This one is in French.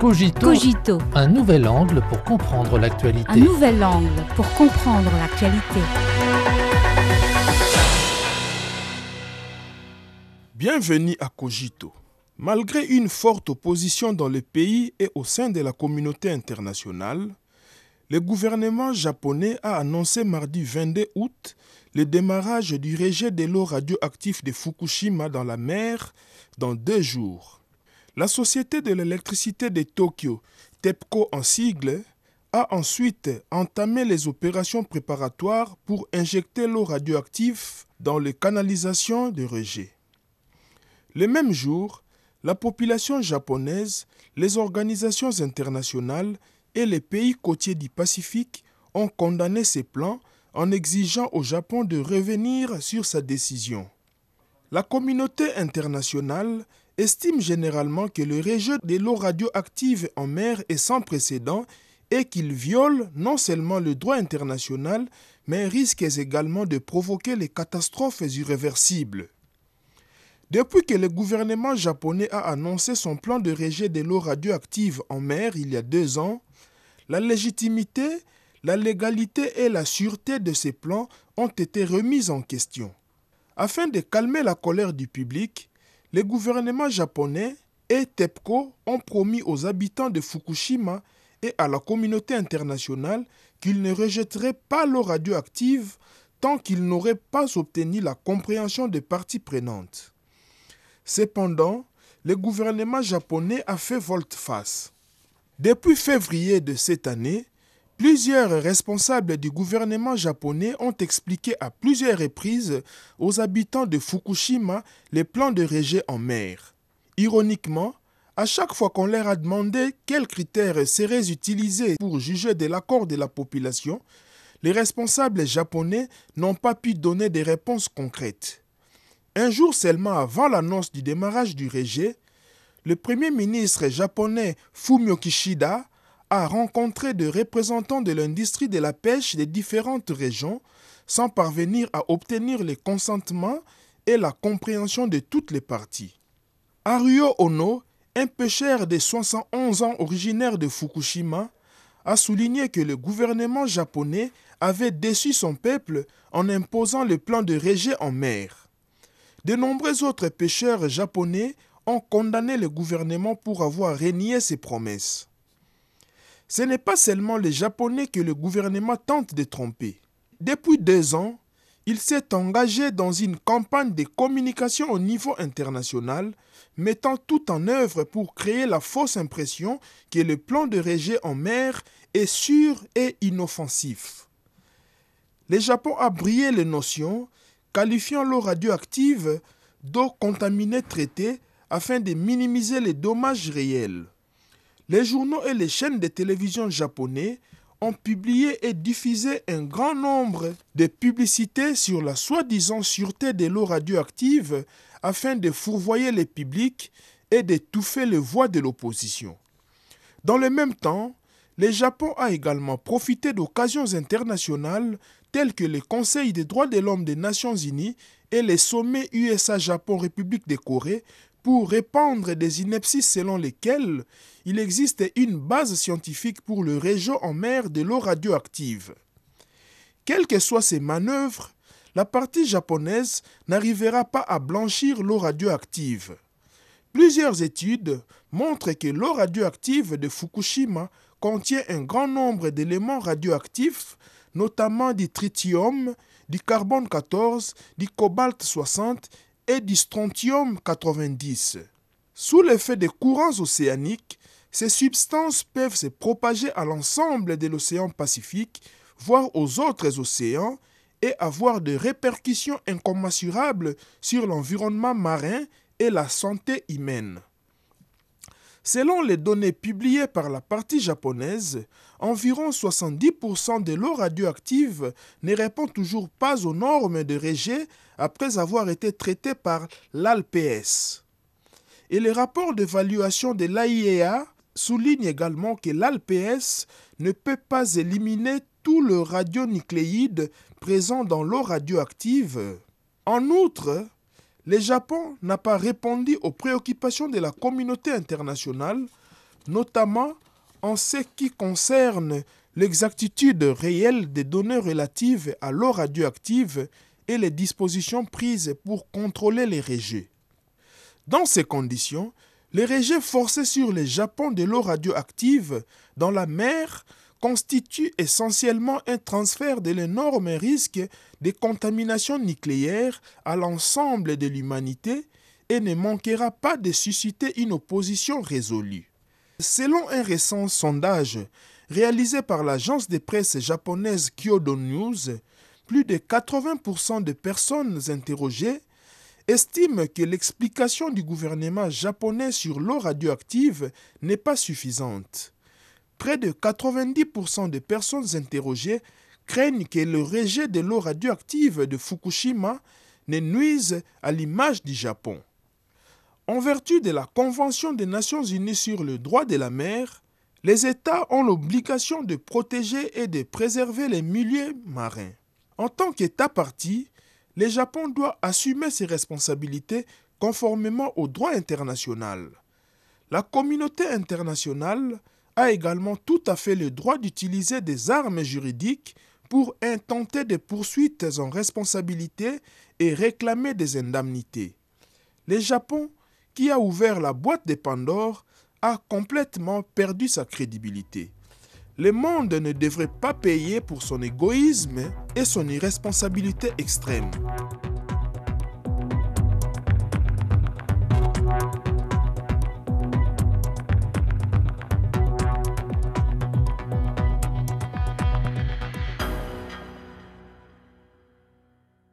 Cogito, Cogito, un nouvel angle pour comprendre l'actualité. un nouvel angle pour comprendre l'actualité. Bienvenue à Cogito. Malgré une forte opposition dans le pays et au sein de la communauté internationale, le gouvernement japonais a annoncé mardi 22 août le démarrage du rejet de l'eau radioactive de Fukushima dans la mer dans deux jours. La Société de l'électricité de Tokyo, TEPCO en sigle, a ensuite entamé les opérations préparatoires pour injecter l'eau radioactive dans les canalisations de rejet. Le même jour, la population japonaise, les organisations internationales et les pays côtiers du Pacifique ont condamné ces plans en exigeant au Japon de revenir sur sa décision. La communauté internationale estime généralement que le rejet de l'eau radioactive en mer est sans précédent et qu'il viole non seulement le droit international, mais risque également de provoquer les catastrophes irréversibles. Depuis que le gouvernement japonais a annoncé son plan de rejet de l'eau radioactive en mer il y a deux ans, la légitimité, la légalité et la sûreté de ces plans ont été remises en question. Afin de calmer la colère du public, les gouvernements japonais et TEPCO ont promis aux habitants de Fukushima et à la communauté internationale qu'ils ne rejetteraient pas l'eau radioactive tant qu'ils n'auraient pas obtenu la compréhension des parties prenantes. Cependant, le gouvernement japonais a fait volte-face. Depuis février de cette année, plusieurs responsables du gouvernement japonais ont expliqué à plusieurs reprises aux habitants de Fukushima les plans de rejet en mer. Ironiquement, à chaque fois qu'on leur a demandé quels critères seraient utilisés pour juger de l'accord de la population, les responsables japonais n'ont pas pu donner des réponses concrètes. Un jour seulement avant l'annonce du démarrage du rejet, le Premier ministre japonais Fumio Kishida a rencontré des représentants de l'industrie de la pêche des différentes régions sans parvenir à obtenir le consentement et la compréhension de toutes les parties. Haruo Ono, un pêcheur de 71 ans originaire de Fukushima, a souligné que le gouvernement japonais avait déçu son peuple en imposant le plan de rejet en mer. De nombreux autres pêcheurs japonais ont condamné le gouvernement pour avoir renié ses promesses. Ce n'est pas seulement les Japonais que le gouvernement tente de tromper. Depuis deux ans, il s'est engagé dans une campagne de communication au niveau international, mettant tout en œuvre pour créer la fausse impression que le plan de rejet en mer est sûr et inoffensif. Le Japon a brillé les notions, qualifiant l'eau radioactive d'eau contaminée traitée afin de minimiser les dommages réels. Les journaux et les chaînes de télévision japonais ont publié et diffusé un grand nombre de publicités sur la soi-disant sûreté de l'eau radioactive afin de fourvoyer les publics et d'étouffer les voix de l'opposition. Dans le même temps, le Japon a également profité d'occasions internationales telles que le Conseil des droits de l'homme des Nations Unies et les sommets USA-Japon-République de Corée pour répandre des inepties selon lesquelles il existe une base scientifique pour le rejet en mer de l'eau radioactive. Quelles que soient ces manœuvres, la partie japonaise n'arrivera pas à blanchir l'eau radioactive. Plusieurs études montrent que l'eau radioactive de Fukushima contient un grand nombre d'éléments radioactifs, notamment du tritium, du carbone 14, du cobalt 60 et du strontium 90. Sous l'effet des courants océaniques, ces substances peuvent se propager à l'ensemble de l'océan Pacifique, voire aux autres océans, et avoir des répercussions incommensurables sur l'environnement marin et la santé humaine. Selon les données publiées par la partie japonaise, environ 70% de l'eau radioactive ne répond toujours pas aux normes de rejet après avoir été traitée par l'ALPS. Et le rapport d'évaluation de l'AIEA souligne également que l'ALPS ne peut pas éliminer tout le radionucléide présent dans l'eau radioactive. En outre, le Japon n'a pas répondu aux préoccupations de la communauté internationale notamment en ce qui concerne l'exactitude réelle des données relatives à l'eau radioactive et les dispositions prises pour contrôler les rejets. Dans ces conditions, les rejets forcés sur le Japon de l'eau radioactive dans la mer constituent essentiellement un transfert de l'énorme risque de contamination nucléaire à l'ensemble de l'humanité et ne manquera pas de susciter une opposition résolue. Selon un récent sondage réalisé par l'agence de presse japonaise Kyodo News, plus de 80% des personnes interrogées estiment que l'explication du gouvernement japonais sur l'eau radioactive n'est pas suffisante. Près de 90% des personnes interrogées craignent que le rejet de l'eau radioactive de Fukushima ne nuise à l'image du Japon. En vertu de la Convention des Nations Unies sur le droit de la mer, les États ont l'obligation de protéger et de préserver les milieux marins. En tant qu'État parti, le Japon doit assumer ses responsabilités conformément au droit international. La communauté internationale a également tout à fait le droit d'utiliser des armes juridiques pour intenter des poursuites en responsabilité et réclamer des indemnités. Le Japon, qui a ouvert la boîte de Pandore, a complètement perdu sa crédibilité. Le monde ne devrait pas payer pour son égoïsme et son irresponsabilité extrême.